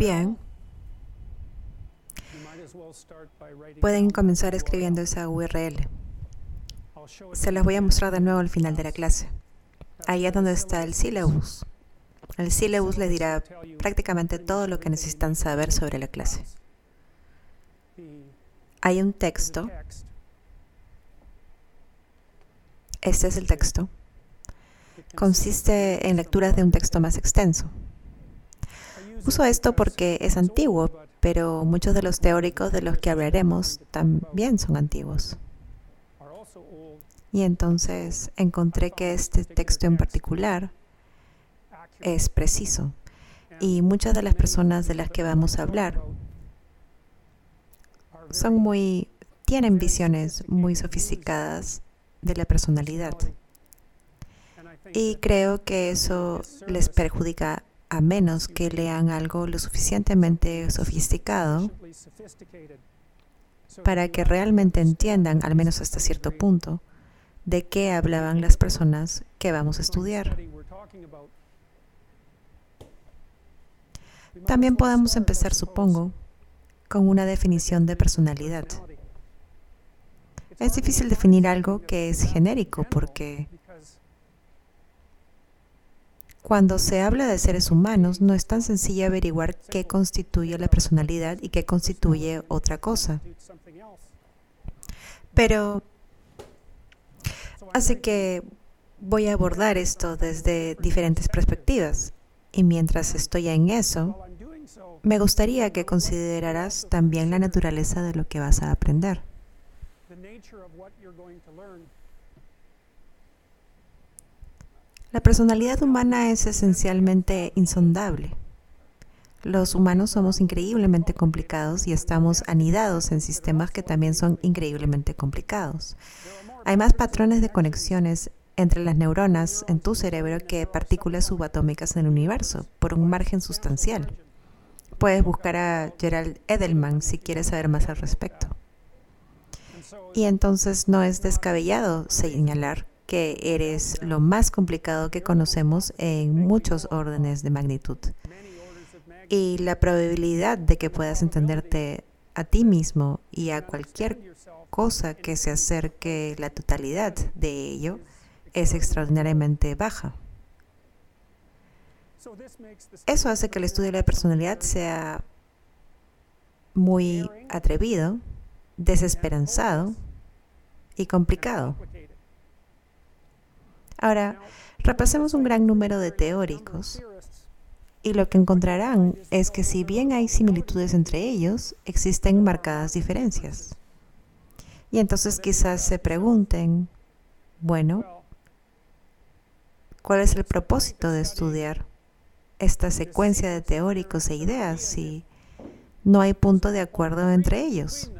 Bien. Pueden comenzar escribiendo esa URL. Se las voy a mostrar de nuevo al final de la clase. Ahí es donde está el syllabus. El syllabus les dirá prácticamente todo lo que necesitan saber sobre la clase. Hay un texto. Este es el texto. Consiste en lecturas de un texto más extenso. Uso esto porque es antiguo, pero muchos de los teóricos de los que hablaremos también son antiguos. Y entonces encontré que este texto en particular es preciso. Y muchas de las personas de las que vamos a hablar son muy tienen visiones muy sofisticadas de la personalidad. Y creo que eso les perjudica a menos que lean algo lo suficientemente sofisticado para que realmente entiendan, al menos hasta cierto punto, de qué hablaban las personas que vamos a estudiar. También podemos empezar, supongo, con una definición de personalidad. Es difícil definir algo que es genérico porque cuando se habla de seres humanos, no es tan sencillo averiguar qué constituye la personalidad y qué constituye otra cosa. Pero, así que voy a abordar esto desde diferentes perspectivas. Y mientras estoy en eso, me gustaría que consideraras también la naturaleza de lo que vas a aprender. La personalidad humana es esencialmente insondable. Los humanos somos increíblemente complicados y estamos anidados en sistemas que también son increíblemente complicados. Hay más patrones de conexiones entre las neuronas en tu cerebro que partículas subatómicas en el universo, por un margen sustancial. Puedes buscar a Gerald Edelman si quieres saber más al respecto. Y entonces no es descabellado señalar que eres lo más complicado que conocemos en muchos órdenes de magnitud. Y la probabilidad de que puedas entenderte a ti mismo y a cualquier cosa que se acerque la totalidad de ello es extraordinariamente baja. Eso hace que el estudio de la personalidad sea muy atrevido, desesperanzado y complicado. Ahora, repasemos un gran número de teóricos y lo que encontrarán es que si bien hay similitudes entre ellos, existen marcadas diferencias. Y entonces quizás se pregunten, bueno, ¿cuál es el propósito de estudiar esta secuencia de teóricos e ideas si no hay punto de acuerdo entre ellos?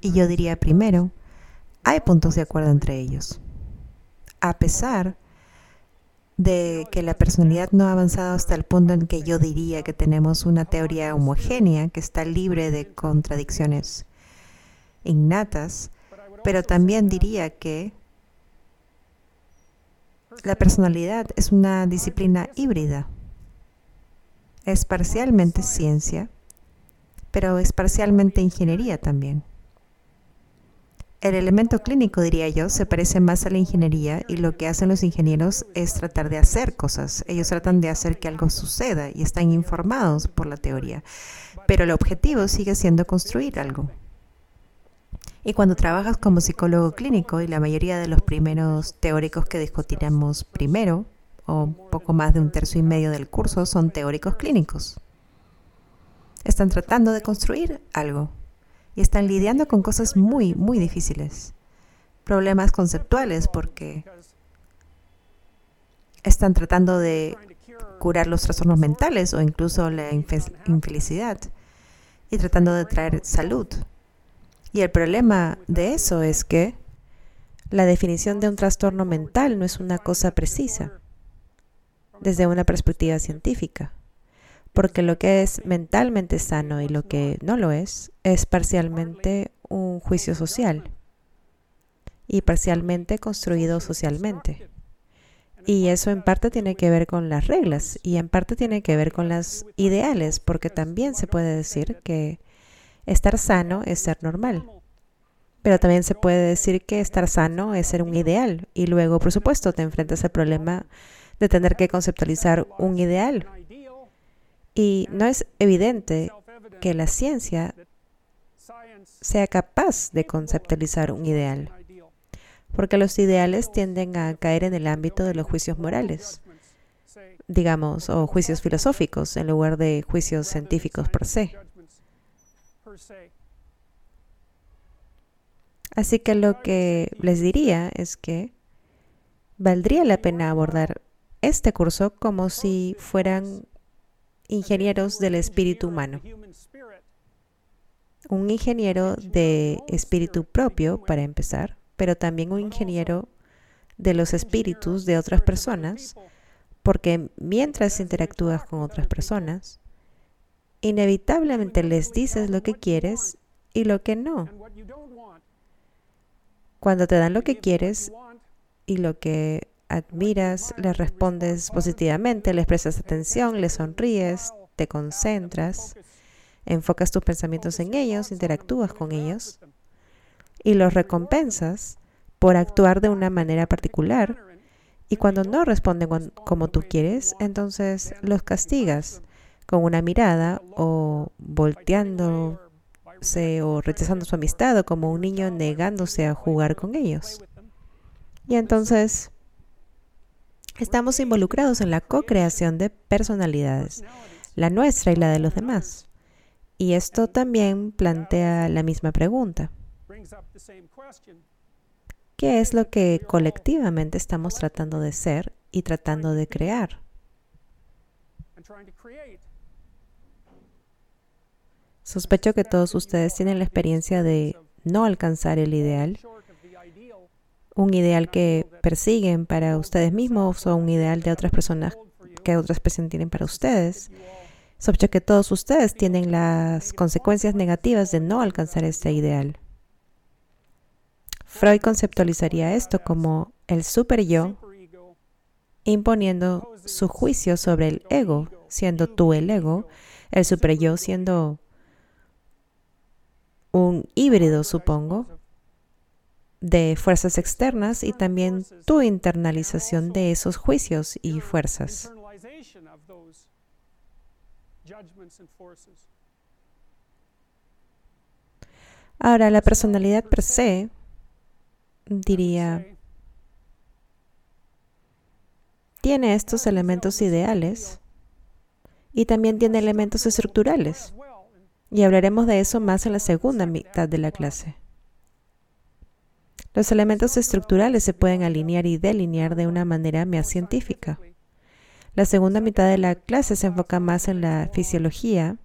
Y yo diría primero, hay puntos de acuerdo entre ellos a pesar de que la personalidad no ha avanzado hasta el punto en que yo diría que tenemos una teoría homogénea que está libre de contradicciones innatas, pero también diría que la personalidad es una disciplina híbrida. Es parcialmente ciencia, pero es parcialmente ingeniería también. El elemento clínico, diría yo, se parece más a la ingeniería y lo que hacen los ingenieros es tratar de hacer cosas. Ellos tratan de hacer que algo suceda y están informados por la teoría. Pero el objetivo sigue siendo construir algo. Y cuando trabajas como psicólogo clínico, y la mayoría de los primeros teóricos que discutiremos primero, o poco más de un tercio y medio del curso, son teóricos clínicos. Están tratando de construir algo y están lidiando con cosas muy, muy difíciles. Problemas conceptuales porque están tratando de curar los trastornos mentales o incluso la infelicidad y tratando de traer salud. Y el problema de eso es que la definición de un trastorno mental no es una cosa precisa desde una perspectiva científica porque lo que es mentalmente sano y lo que no lo es es parcialmente un juicio social y parcialmente construido socialmente. Y eso en parte tiene que ver con las reglas y en parte tiene que ver con las ideales, porque también se puede decir que estar sano es ser normal. Pero también se puede decir que estar sano es ser un ideal. Y luego, por supuesto, te enfrentas al problema de tener que conceptualizar un ideal. Y no es evidente que la ciencia sea capaz de conceptualizar un ideal porque los ideales tienden a caer en el ámbito de los juicios morales, digamos, o juicios filosóficos en lugar de juicios científicos per se. Así que lo que les diría es que valdría la pena abordar este curso como si fueran ingenieros del espíritu humano. Un ingeniero de espíritu propio, para empezar, pero también un ingeniero de los espíritus de otras personas, porque mientras interactúas con otras personas, inevitablemente les dices lo que quieres y lo que no. Cuando te dan lo que quieres y lo que admiras, les respondes positivamente, les prestas atención, les sonríes, te concentras, enfocas tus pensamientos en ellos, interactúas con ellos y los recompensas por actuar de una manera particular. Y cuando no responden como tú quieres, entonces los castigas con una mirada o volteándose o rechazando su amistad o como un niño negándose a jugar con ellos. Y entonces estamos involucrados en la co-creación de personalidades, la nuestra y la de los demás. Y esto también plantea la misma pregunta. ¿Qué es lo que colectivamente estamos tratando de ser y tratando de crear? Sospecho que todos ustedes tienen la experiencia de no alcanzar el ideal, un ideal que persiguen para ustedes mismos o un ideal de otras personas que otras personas tienen para ustedes. Sospecho que todos ustedes tienen las consecuencias negativas de no alcanzar este ideal. Freud conceptualizaría esto como el super yo imponiendo su juicio sobre el ego, siendo tú el ego, el super yo siendo un híbrido, supongo, de fuerzas externas y también tu internalización de esos juicios y fuerzas. Ahora, la personalidad per se diría, tiene estos elementos ideales y también tiene elementos estructurales. Y hablaremos de eso más en la segunda mitad de la clase. Los elementos estructurales se pueden alinear y delinear de una manera más científica. La segunda mitad de la clase se enfoca más en la fisiología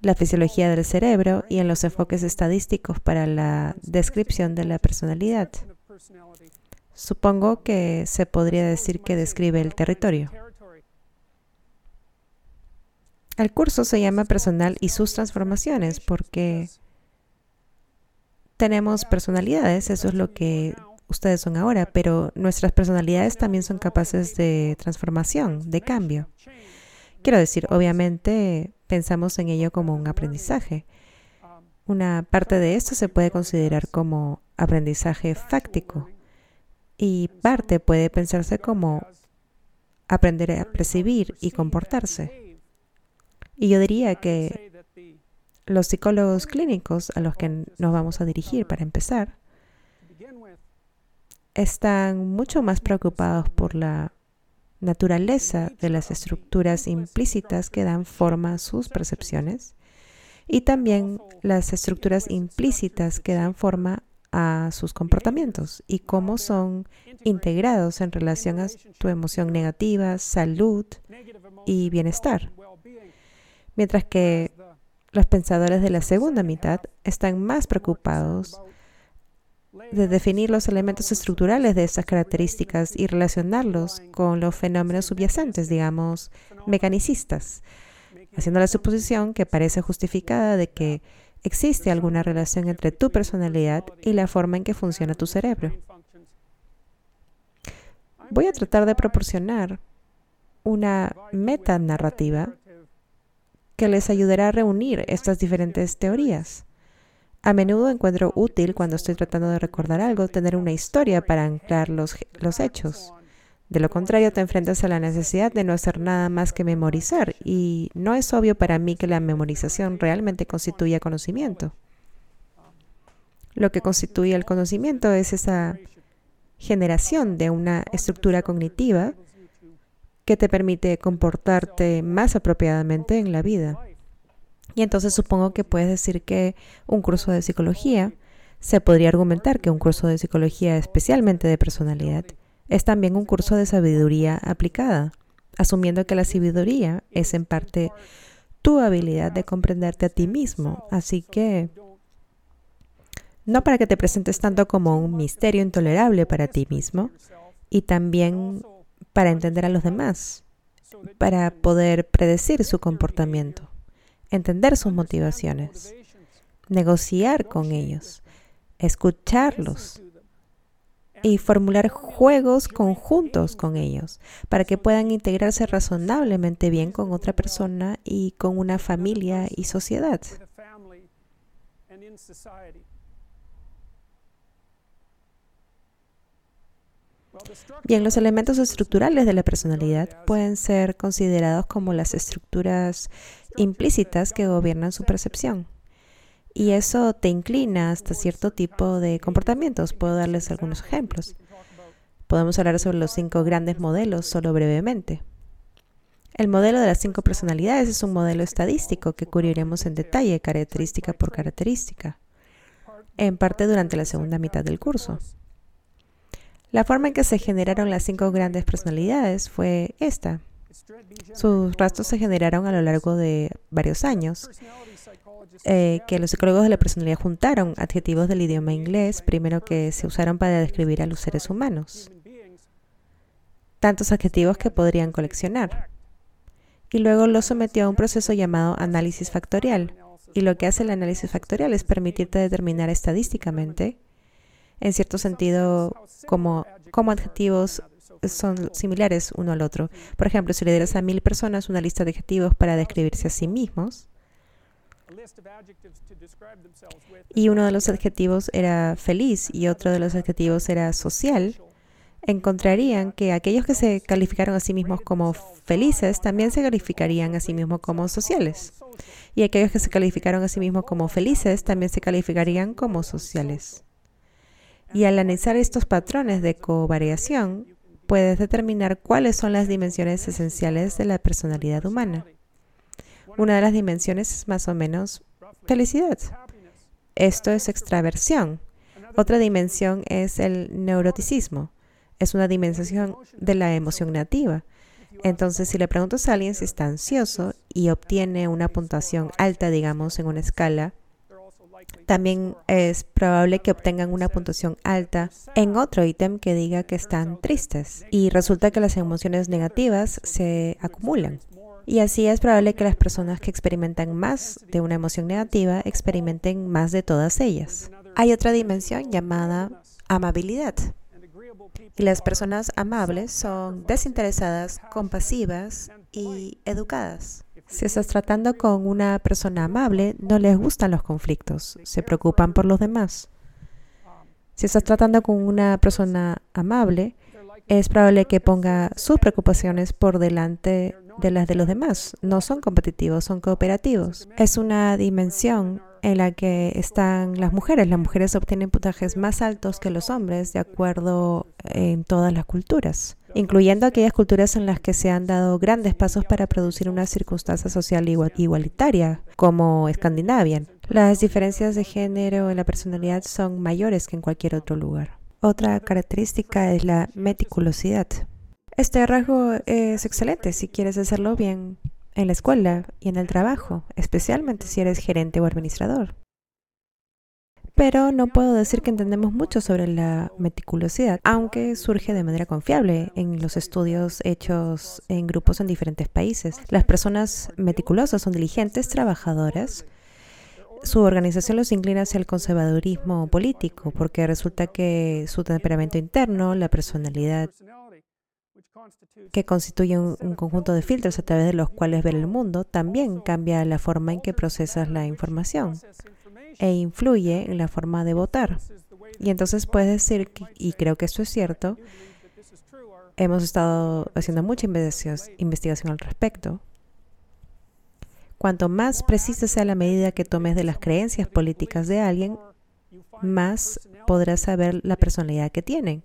la fisiología del cerebro y en los enfoques estadísticos para la descripción de la personalidad. Supongo que se podría decir que describe el territorio. El curso se llama Personal y sus transformaciones porque tenemos personalidades, eso es lo que ustedes son ahora, pero nuestras personalidades también son capaces de transformación, de cambio. Quiero decir, obviamente pensamos en ello como un aprendizaje. Una parte de esto se puede considerar como aprendizaje fáctico y parte puede pensarse como aprender a percibir y comportarse. Y yo diría que los psicólogos clínicos a los que nos vamos a dirigir para empezar están mucho más preocupados por la naturaleza de las estructuras implícitas que dan forma a sus percepciones y también las estructuras implícitas que dan forma a sus comportamientos y cómo son integrados en relación a tu emoción negativa, salud y bienestar. Mientras que los pensadores de la segunda mitad están más preocupados de definir los elementos estructurales de estas características y relacionarlos con los fenómenos subyacentes, digamos, mecanicistas, haciendo la suposición que parece justificada de que existe alguna relación entre tu personalidad y la forma en que funciona tu cerebro. voy a tratar de proporcionar una metanarrativa que les ayudará a reunir estas diferentes teorías. A menudo encuentro útil cuando estoy tratando de recordar algo tener una historia para anclar los, los hechos. De lo contrario, te enfrentas a la necesidad de no hacer nada más que memorizar y no es obvio para mí que la memorización realmente constituya conocimiento. Lo que constituye el conocimiento es esa generación de una estructura cognitiva que te permite comportarte más apropiadamente en la vida. Y entonces supongo que puedes decir que un curso de psicología, se podría argumentar que un curso de psicología especialmente de personalidad, es también un curso de sabiduría aplicada, asumiendo que la sabiduría es en parte tu habilidad de comprenderte a ti mismo. Así que no para que te presentes tanto como un misterio intolerable para ti mismo, y también para entender a los demás, para poder predecir su comportamiento, entender sus motivaciones, negociar con ellos, escucharlos y formular juegos conjuntos con ellos para que puedan integrarse razonablemente bien con otra persona y con una familia y sociedad. Bien, los elementos estructurales de la personalidad pueden ser considerados como las estructuras implícitas que gobiernan su percepción. Y eso te inclina hasta cierto tipo de comportamientos. Puedo darles algunos ejemplos. Podemos hablar sobre los cinco grandes modelos solo brevemente. El modelo de las cinco personalidades es un modelo estadístico que cubriremos en detalle característica por característica, en parte durante la segunda mitad del curso. La forma en que se generaron las cinco grandes personalidades fue esta. Sus rastros se generaron a lo largo de varios años, eh, que los psicólogos de la personalidad juntaron adjetivos del idioma inglés, primero que se usaron para describir a los seres humanos, tantos adjetivos que podrían coleccionar, y luego los sometió a un proceso llamado análisis factorial. Y lo que hace el análisis factorial es permitirte determinar estadísticamente en cierto sentido, como, adjetivos son similares uno al otro. Por ejemplo, si le dieras a mil personas una lista de adjetivos para describirse a sí mismos, y uno de los adjetivos era feliz y otro de los adjetivos era social, encontrarían que aquellos que se calificaron a sí mismos como felices también se calificarían a sí mismos como sociales. Y aquellos que se calificaron a sí mismos como felices también se calificarían como sociales. Y al analizar estos patrones de covariación, puedes determinar cuáles son las dimensiones esenciales de la personalidad humana. Una de las dimensiones es más o menos felicidad. Esto es extraversión. Otra dimensión es el neuroticismo. Es una dimensión de la emoción nativa. Entonces, si le preguntas a alguien si está ansioso y obtiene una puntuación alta, digamos, en una escala, también es probable que obtengan una puntuación alta en otro ítem que diga que están tristes y resulta que las emociones negativas se acumulan. Y así es probable que las personas que experimentan más de una emoción negativa experimenten más de todas ellas. Hay otra dimensión llamada amabilidad. Y las personas amables son desinteresadas, compasivas y educadas. Si estás tratando con una persona amable, no les gustan los conflictos, se preocupan por los demás. Si estás tratando con una persona amable, es probable que ponga sus preocupaciones por delante de las de los demás. No son competitivos, son cooperativos. Es una dimensión en la que están las mujeres. Las mujeres obtienen puntajes más altos que los hombres de acuerdo en todas las culturas incluyendo aquellas culturas en las que se han dado grandes pasos para producir una circunstancia social igualitaria, como Escandinavia. Las diferencias de género en la personalidad son mayores que en cualquier otro lugar. Otra característica es la meticulosidad. Este rasgo es excelente si quieres hacerlo bien en la escuela y en el trabajo, especialmente si eres gerente o administrador pero no puedo decir que entendemos mucho sobre la meticulosidad, aunque surge de manera confiable en los estudios hechos en grupos en diferentes países. Las personas meticulosas son diligentes, trabajadoras. Su organización los inclina hacia el conservadurismo político, porque resulta que su temperamento interno, la personalidad que constituye un, conjunto de filtros a través de los cuales ver el mundo, también cambia la forma en que procesas la información e influye en la forma de votar. Y entonces puedes decir, y creo que esto es cierto, hemos estado haciendo mucha investigación al respecto. Cuanto más precisa sea la medida que tomes de las creencias políticas de alguien, más podrás saber la personalidad que tienen.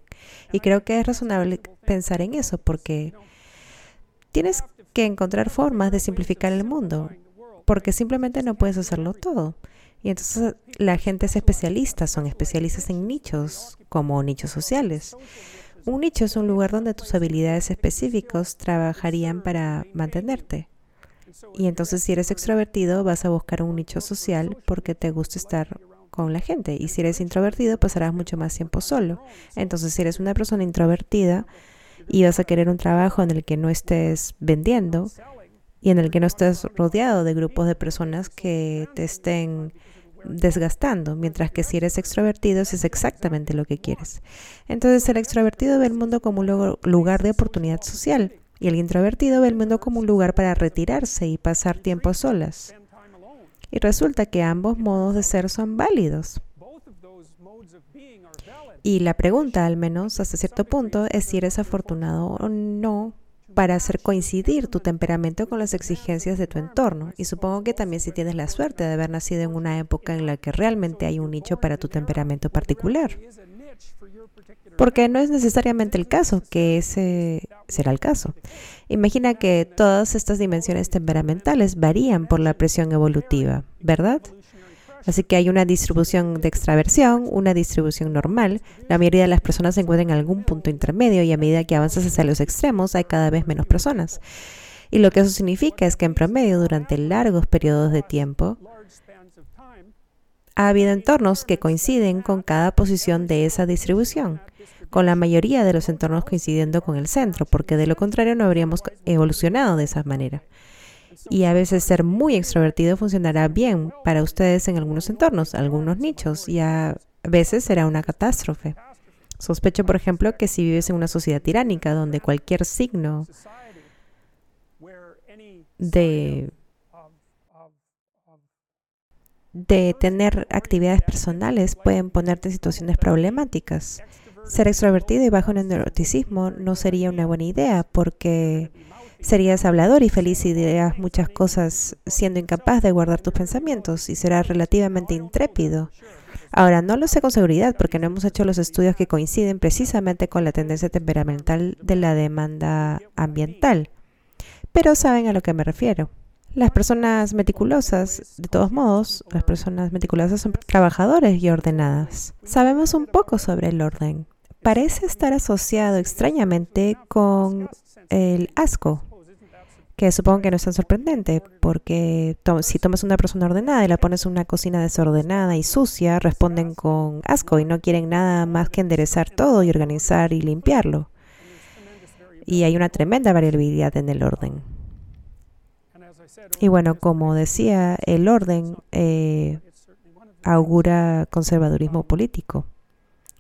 Y creo que es razonable pensar en eso porque tienes que encontrar formas de simplificar el mundo, porque simplemente no puedes hacerlo todo. Y entonces la gente es especialista, son especialistas en nichos, como nichos sociales. Un nicho es un lugar donde tus habilidades específicas trabajarían para mantenerte. Y entonces si eres extrovertido vas a buscar un nicho social porque te gusta estar con la gente. Y si eres introvertido pasarás mucho más tiempo solo. Entonces si eres una persona introvertida y vas a querer un trabajo en el que no estés vendiendo y en el que no estés rodeado de grupos de personas que te estén desgastando, mientras que si eres extrovertido es exactamente lo que quieres. Entonces el extrovertido ve el mundo como un lugar de oportunidad social y el introvertido ve el mundo como un lugar para retirarse y pasar tiempo a solas. Y resulta que ambos modos de ser son válidos. Y la pregunta, al menos hasta cierto punto, es si eres afortunado o no para hacer coincidir tu temperamento con las exigencias de tu entorno. Y supongo que también si tienes la suerte de haber nacido en una época en la que realmente hay un nicho para tu temperamento particular. Porque no es necesariamente el caso, que ese será el caso. Imagina que todas estas dimensiones temperamentales varían por la presión evolutiva, ¿verdad? Así que hay una distribución de extraversión, una distribución normal. La mayoría de las personas se encuentran en algún punto intermedio y a medida que avanzas hacia los extremos hay cada vez menos personas. Y lo que eso significa es que en promedio durante largos periodos de tiempo ha habido entornos que coinciden con cada posición de esa distribución, con la mayoría de los entornos coincidiendo con el centro, porque de lo contrario no habríamos evolucionado de esa manera y a veces ser muy extrovertido funcionará bien para ustedes en algunos entornos, algunos nichos, y a veces será una catástrofe. Sospecho, por ejemplo, que si vives en una sociedad tiránica donde cualquier signo de, tener actividades personales pueden ponerte en situaciones problemáticas. Ser extrovertido y bajo un neuroticismo no sería una buena idea porque Serías hablador y feliz y dirías muchas cosas siendo incapaz de guardar tus pensamientos y serás relativamente intrépido. Ahora, no lo sé con seguridad porque no hemos hecho los estudios que coinciden precisamente con la tendencia temperamental de la demanda ambiental, pero saben a lo que me refiero. Las personas meticulosas, de todos modos, las personas meticulosas son trabajadores y ordenadas. Sabemos un poco sobre el orden. Parece estar asociado extrañamente con el asco que supongo que no es tan sorprendente, porque si tomas una persona ordenada y la pones en una cocina desordenada y sucia, responden con asco y no quieren nada más que enderezar todo y organizar y limpiarlo. Y hay una tremenda variabilidad en el orden. Y bueno, como decía, el orden eh, augura conservadurismo político.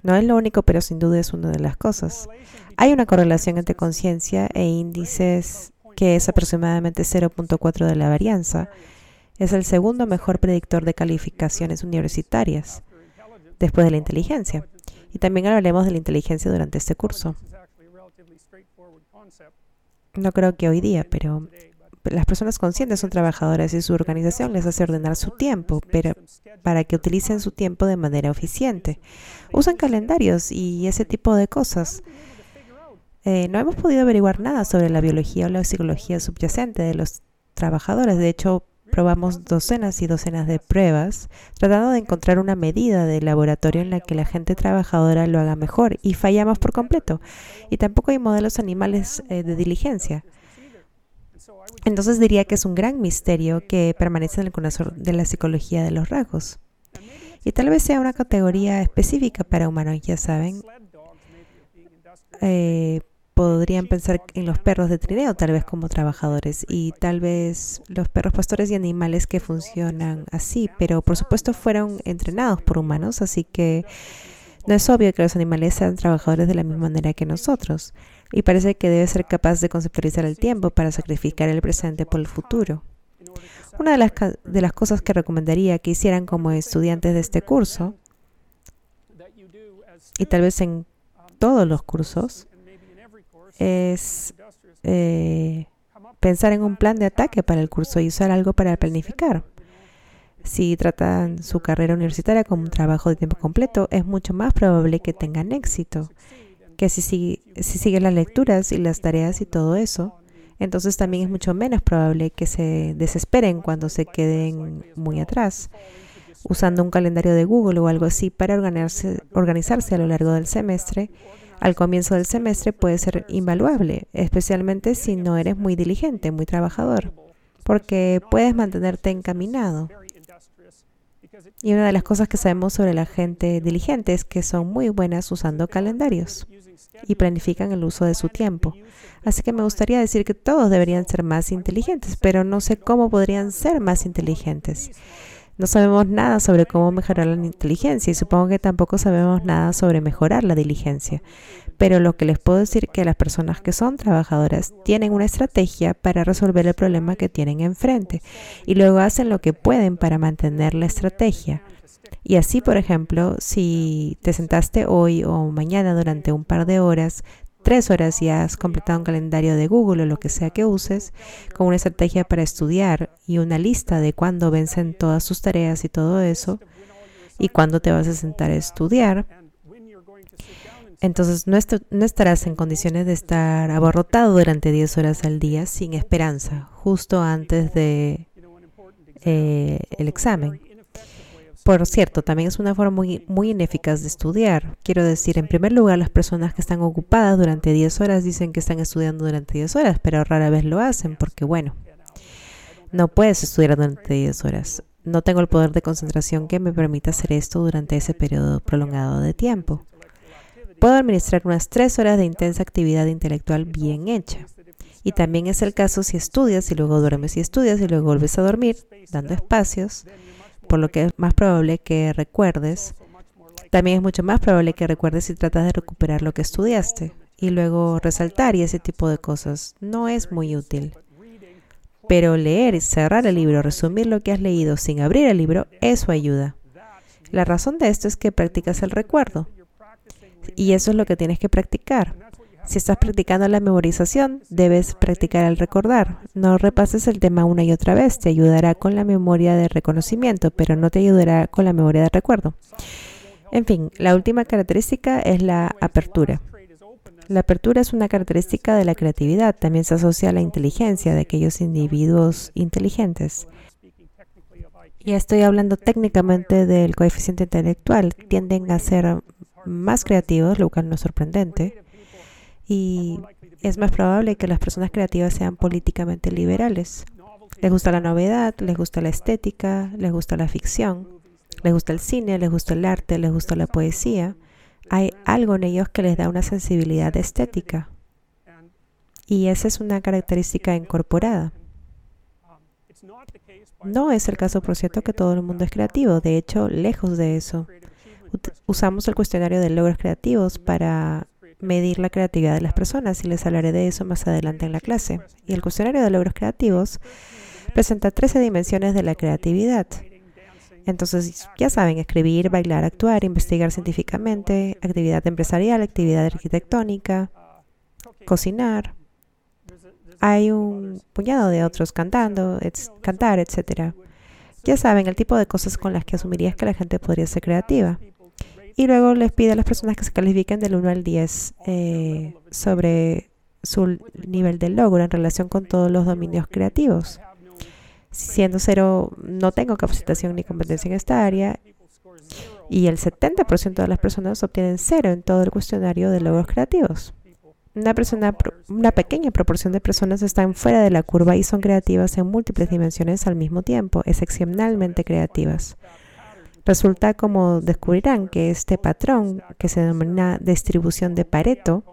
No es lo único, pero sin duda es una de las cosas. Hay una correlación entre conciencia e índices que es aproximadamente 0.4 de la varianza, es el segundo mejor predictor de calificaciones universitarias, después de la inteligencia. Y también hablaremos de la inteligencia durante este curso. No creo que hoy día, pero las personas conscientes son trabajadoras y su organización les hace ordenar su tiempo pero para que utilicen su tiempo de manera eficiente. Usan calendarios y ese tipo de cosas. Eh, no hemos podido averiguar nada sobre la biología o la psicología subyacente de los trabajadores. De hecho, probamos docenas y docenas de pruebas tratando de encontrar una medida de laboratorio en la que la gente trabajadora lo haga mejor y fallamos por completo. Y tampoco hay modelos animales eh, de diligencia. Entonces diría que es un gran misterio que permanece en el corazón de la psicología de los rasgos. Y tal vez sea una categoría específica para humanos, ya saben. Eh, podrían pensar en los perros de trineo tal vez como trabajadores y tal vez los perros pastores y animales que funcionan así, pero por supuesto fueron entrenados por humanos, así que no es obvio que los animales sean trabajadores de la misma manera que nosotros. y parece que debe ser capaz de conceptualizar el tiempo para sacrificar el presente por el futuro. Una de las, de las cosas que recomendaría que hicieran como estudiantes de este curso, y tal vez en todos los cursos, es eh, pensar en un plan de ataque para el curso y usar algo para planificar. Si tratan su carrera universitaria como un trabajo de tiempo completo, es mucho más probable que tengan éxito que si, si siguen las lecturas y las tareas y todo eso. Entonces también es mucho menos probable que se desesperen cuando se queden muy atrás, usando un calendario de Google o algo así para organizarse, organizarse a lo largo del semestre al comienzo del semestre puede ser invaluable, especialmente si no eres muy diligente, muy trabajador, porque puedes mantenerte encaminado. Y una de las cosas que sabemos sobre la gente diligente es que son muy buenas usando calendarios y planifican el uso de su tiempo. Así que me gustaría decir que todos deberían ser más inteligentes, pero no sé cómo podrían ser más inteligentes. No sabemos nada sobre cómo mejorar la inteligencia y supongo que tampoco sabemos nada sobre mejorar la diligencia. Pero lo que les puedo decir es que las personas que son trabajadoras tienen una estrategia para resolver el problema que tienen enfrente y luego hacen lo que pueden para mantener la estrategia. Y así, por ejemplo, si te sentaste hoy o mañana durante un par de horas, tres horas y has completado un calendario de Google o lo que sea que uses, con una estrategia para estudiar y una lista de cuándo vencen todas sus tareas y todo eso, y cuándo te vas a sentar a estudiar, entonces no, no estarás en condiciones de estar abarrotado durante 10 horas al día sin esperanza, justo antes de eh, el examen. Por cierto, también es una forma muy, muy ineficaz de estudiar. Quiero decir, en primer lugar, las personas que están ocupadas durante 10 horas dicen que están estudiando durante 10 horas, pero rara vez lo hacen porque, bueno, no puedes estudiar durante 10 horas. No tengo el poder de concentración que me permita hacer esto durante ese periodo prolongado de tiempo. Puedo administrar unas 3 horas de intensa actividad intelectual bien hecha. Y también es el caso si estudias y luego duermes y estudias y luego vuelves a dormir, dando espacios por lo que es más probable que recuerdes. También es mucho más probable que recuerdes si tratas de recuperar lo que estudiaste. Y luego resaltar y ese tipo de cosas no es muy útil. Pero leer, cerrar el libro, resumir lo que has leído sin abrir el libro, eso ayuda. La razón de esto es que practicas el recuerdo. Y eso es lo que tienes que practicar. Si estás practicando la memorización, debes practicar el recordar. No repases el tema una y otra vez, te ayudará con la memoria de reconocimiento, pero no te ayudará con la memoria de recuerdo. En fin, la última característica es la apertura. La apertura es una característica de la creatividad, también se asocia a la inteligencia de aquellos individuos inteligentes. Y estoy hablando técnicamente del coeficiente intelectual, tienden a ser más creativos, lo cual no es sorprendente y es más probable que las personas creativas sean políticamente liberales. Les gusta la novedad, les gusta la estética, les gusta la ficción, les gusta el cine, les gusta el arte, les gusta la poesía. Hay algo en ellos que les da una sensibilidad estética. Y esa es una característica incorporada. No es el caso, por cierto, que todo el mundo es creativo. De hecho, lejos de eso. Usamos el cuestionario de logros creativos para medir la creatividad de las personas y les hablaré de eso más adelante en la clase. Y el cuestionario de logros creativos presenta 13 dimensiones de la creatividad. Entonces, ya saben, escribir, bailar, actuar, investigar científicamente, actividad empresarial, actividad arquitectónica, cocinar. Hay un puñado de otros cantando, cantar, etc. Ya saben, el tipo de cosas con las que asumirías que la gente podría ser creativa. Y luego les pide a las personas que se califiquen del 1 al 10 eh, sobre su nivel de logro en relación con todos los dominios creativos. Siendo cero, no tengo capacitación ni competencia en esta área. Y el 70% de las personas obtienen cero en todo el cuestionario de logros creativos. Una, persona, una pequeña proporción de personas están fuera de la curva y son creativas en múltiples dimensiones al mismo tiempo, excepcionalmente creativas. Resulta, como descubrirán, que este patrón, que se denomina distribución de Pareto,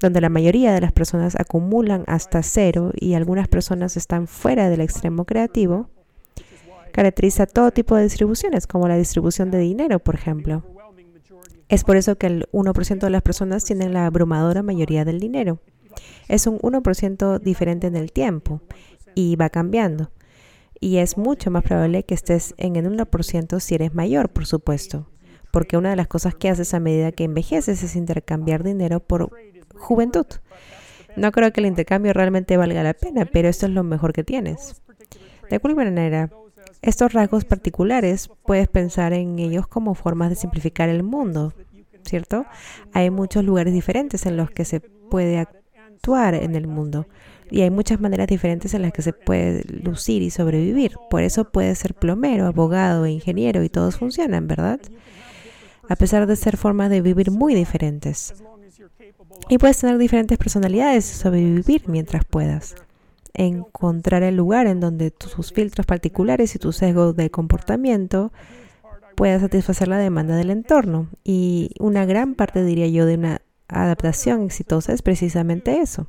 donde la mayoría de las personas acumulan hasta cero y algunas personas están fuera del extremo creativo, caracteriza todo tipo de distribuciones, como la distribución de dinero, por ejemplo. Es por eso que el 1% de las personas tienen la abrumadora mayoría del dinero. Es un 1% diferente en el tiempo y va cambiando. Y es mucho más probable que estés en el 1% si eres mayor, por supuesto. Porque una de las cosas que haces a medida que envejeces es intercambiar dinero por juventud. No creo que el intercambio realmente valga la pena, pero esto es lo mejor que tienes. De cualquier manera, estos rasgos particulares puedes pensar en ellos como formas de simplificar el mundo, ¿cierto? Hay muchos lugares diferentes en los que se puede actuar en el mundo y hay muchas maneras diferentes en las que se puede lucir y sobrevivir. Por eso puedes ser plomero, abogado, ingeniero y todos funcionan, ¿verdad? A pesar de ser formas de vivir muy diferentes. Y puedes tener diferentes personalidades y sobrevivir mientras puedas encontrar el lugar en donde tus filtros particulares y tu sesgo de comportamiento puedan satisfacer la demanda del entorno. Y una gran parte, diría yo, de una adaptación exitosa es precisamente eso.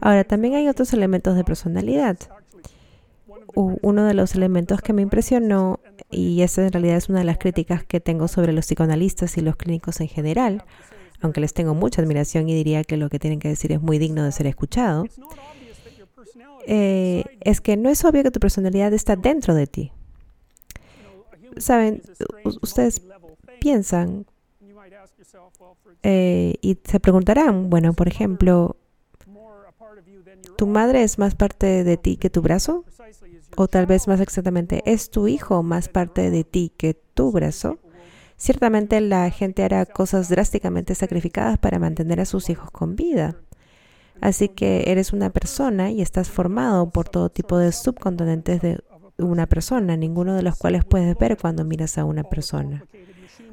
Ahora, también hay otros elementos de personalidad. Uno de los elementos que me impresionó, y esa en realidad es una de las críticas que tengo sobre los psicoanalistas y los clínicos en general, aunque les tengo mucha admiración y diría que lo que tienen que decir es muy digno de ser escuchado, eh, es que no es obvio que tu personalidad está dentro de ti. Saben, ustedes piensan eh, y se preguntarán, bueno, por ejemplo, ¿tu madre es más parte de ti que tu brazo? O tal vez más exactamente, ¿es tu hijo más parte de ti que tu brazo? Ciertamente la gente hará cosas drásticamente sacrificadas para mantener a sus hijos con vida. Así que eres una persona y estás formado por todo tipo de subcomponentes de una persona, ninguno de los cuales puedes ver cuando miras a una persona.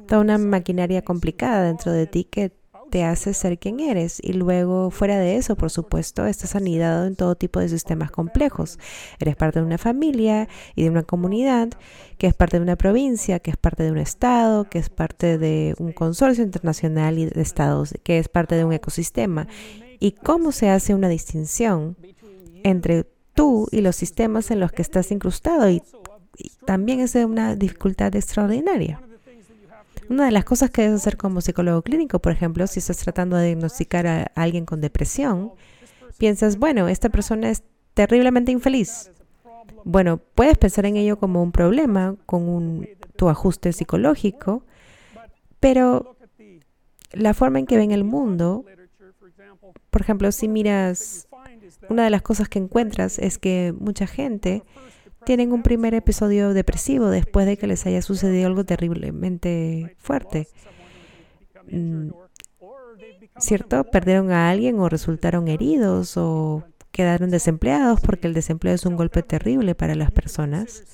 Toda una maquinaria complicada dentro de ti que te hace ser quien eres. Y luego, fuera de eso, por supuesto, estás anidado en todo tipo de sistemas complejos. Eres parte de una familia y de una comunidad, que es parte de una provincia, que es parte de un estado, que es parte de un consorcio internacional y de estados, que es parte de un ecosistema y cómo se hace una distinción entre tú y los sistemas en los que estás incrustado y, también es una dificultad extraordinaria. Una de las cosas que debes hacer como psicólogo clínico, por ejemplo, si estás tratando de diagnosticar a alguien con depresión, piensas, bueno, esta persona es terriblemente infeliz. Bueno, puedes pensar en ello como un problema con un, tu ajuste psicológico, pero la forma en que ven el mundo por ejemplo, si miras, una de las cosas que encuentras es que mucha gente tienen un primer episodio depresivo después de que les haya sucedido algo terriblemente fuerte. Mm, ¿Cierto? Perdieron a alguien o resultaron heridos o quedaron desempleados porque el desempleo es un golpe terrible para las personas.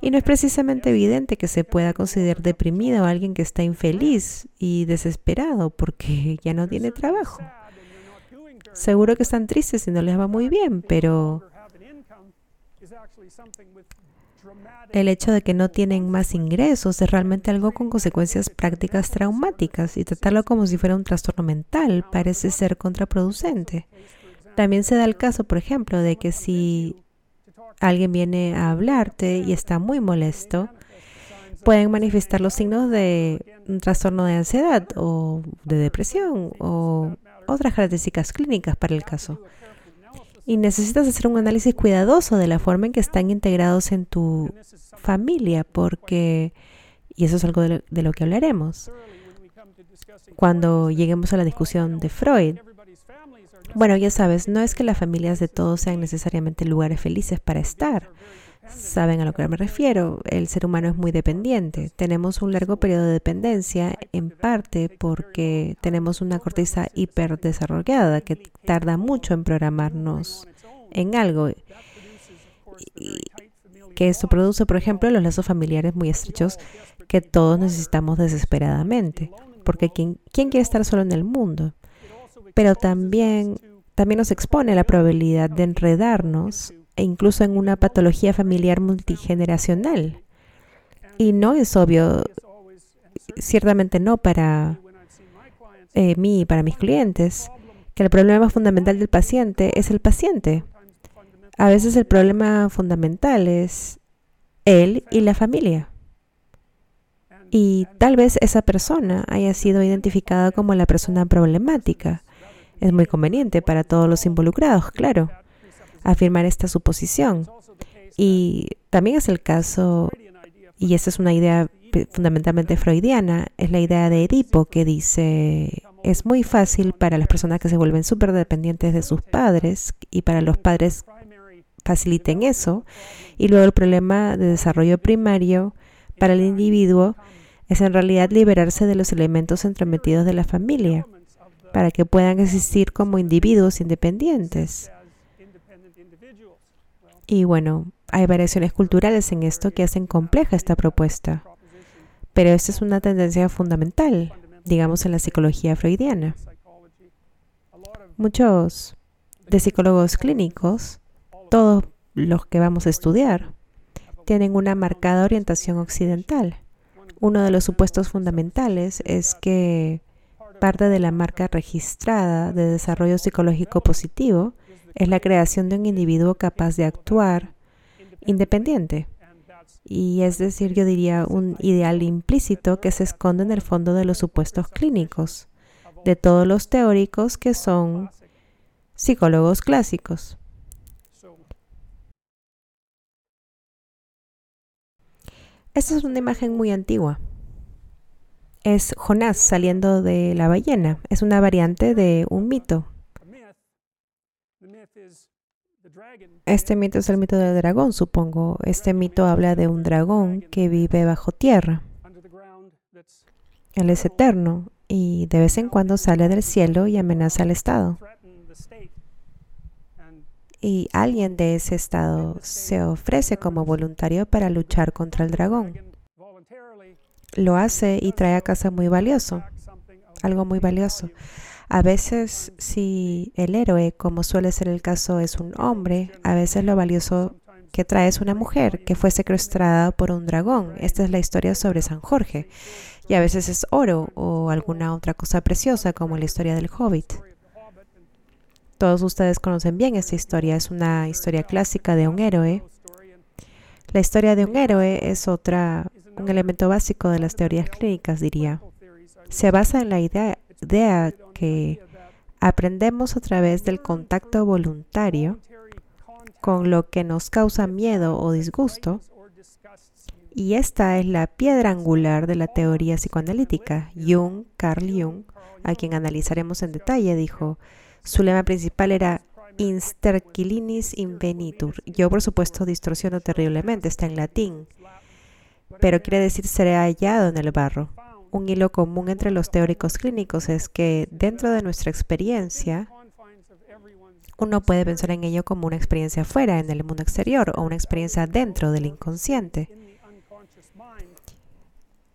Y no es precisamente evidente que se pueda considerar deprimido a alguien que está infeliz y desesperado porque ya no tiene trabajo. Seguro que están tristes y no les va muy bien, pero el hecho de que no tienen más ingresos es realmente algo con consecuencias prácticas traumáticas y tratarlo como si fuera un trastorno mental parece ser contraproducente. También se da el caso, por ejemplo, de que si alguien viene a hablarte y está muy molesto, pueden manifestar los signos de un trastorno de ansiedad o de depresión o otras características clínicas para el caso. Y necesitas hacer un análisis cuidadoso de la forma en que están integrados en tu familia, porque, y eso es algo de lo, que hablaremos, cuando lleguemos a la discusión de Freud. Bueno, ya sabes, no es que las familias de todos sean necesariamente lugares felices para estar. Saben a lo que me refiero. El ser humano es muy dependiente. Tenemos un largo periodo de dependencia, en parte porque tenemos una corteza hiperdesarrollada que tarda mucho en programarnos en algo. Y que esto produce, por ejemplo, los lazos familiares muy estrechos que todos necesitamos desesperadamente. Porque ¿quién, quién quiere estar solo en el mundo? Pero también, también nos expone la probabilidad de enredarnos e incluso en una patología familiar multigeneracional. Y no es obvio, ciertamente no para eh, mí y para mis clientes, que el problema fundamental del paciente es el paciente. A veces el problema fundamental es él y la familia. Y tal vez esa persona haya sido identificada como la persona problemática. Es muy conveniente para todos los involucrados, claro, afirmar esta suposición. Y también es el caso, y esta es una idea fundamentalmente freudiana, es la idea de Edipo que dice, es muy fácil para las personas que se vuelven súper dependientes de sus padres y para los padres faciliten eso. Y luego el problema de desarrollo primario para el individuo es en realidad liberarse de los elementos entrometidos de la familia para que puedan existir como individuos independientes. Y bueno, hay variaciones culturales en esto que hacen compleja esta propuesta, pero esta es una tendencia fundamental, digamos, en la psicología freudiana. Muchos de psicólogos clínicos, todos los que vamos a estudiar, tienen una marcada orientación occidental. Uno de los supuestos fundamentales es que parte de la marca registrada de desarrollo psicológico positivo es la creación de un individuo capaz de actuar independiente. Y es decir, yo diría un ideal implícito que se esconde en el fondo de los supuestos clínicos, de todos los teóricos que son psicólogos clásicos. Esta es una imagen muy antigua. Es Jonás saliendo de la ballena. Es una variante de un mito. Este mito es el mito del dragón, supongo. Este mito habla de un dragón que vive bajo tierra. Él es eterno y de vez en cuando sale del cielo y amenaza al Estado y alguien de ese estado se ofrece como voluntario para luchar contra el dragón. Lo hace y trae a casa muy valioso, algo muy valioso. A veces, si el héroe, como suele ser el caso, es un hombre, a veces lo valioso que trae es una mujer que fue secuestrada por un dragón. Esta es la historia sobre San Jorge. Y a veces es oro o alguna otra cosa preciosa, como la historia del hobbit. Todos ustedes conocen bien esta historia, es una historia clásica de un héroe. La historia de un héroe es otra, un elemento básico de las teorías clínicas, diría. Se basa en la idea, idea que aprendemos a través del contacto voluntario con lo que nos causa miedo o disgusto. Y esta es la piedra angular de la teoría psicoanalítica. Jung, Carl Jung, a quien analizaremos en detalle, dijo, su lema principal era Insterquilinis invenitur. Yo, por supuesto, distorsiono terriblemente, está en latín, pero quiere decir ser hallado en el barro. Un hilo común entre los teóricos clínicos es que dentro de nuestra experiencia, uno puede pensar en ello como una experiencia fuera, en el mundo exterior, o una experiencia dentro del inconsciente.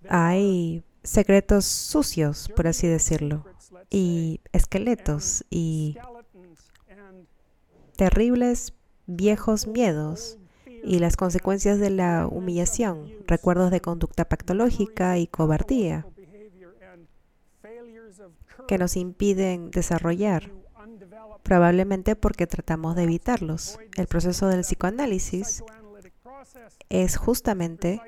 Hay secretos sucios, por así decirlo, y esqueletos y terribles viejos miedos y las consecuencias de la humillación, recuerdos de conducta pactológica y cobardía que nos impiden desarrollar, probablemente porque tratamos de evitarlos. El proceso del psicoanálisis es justamente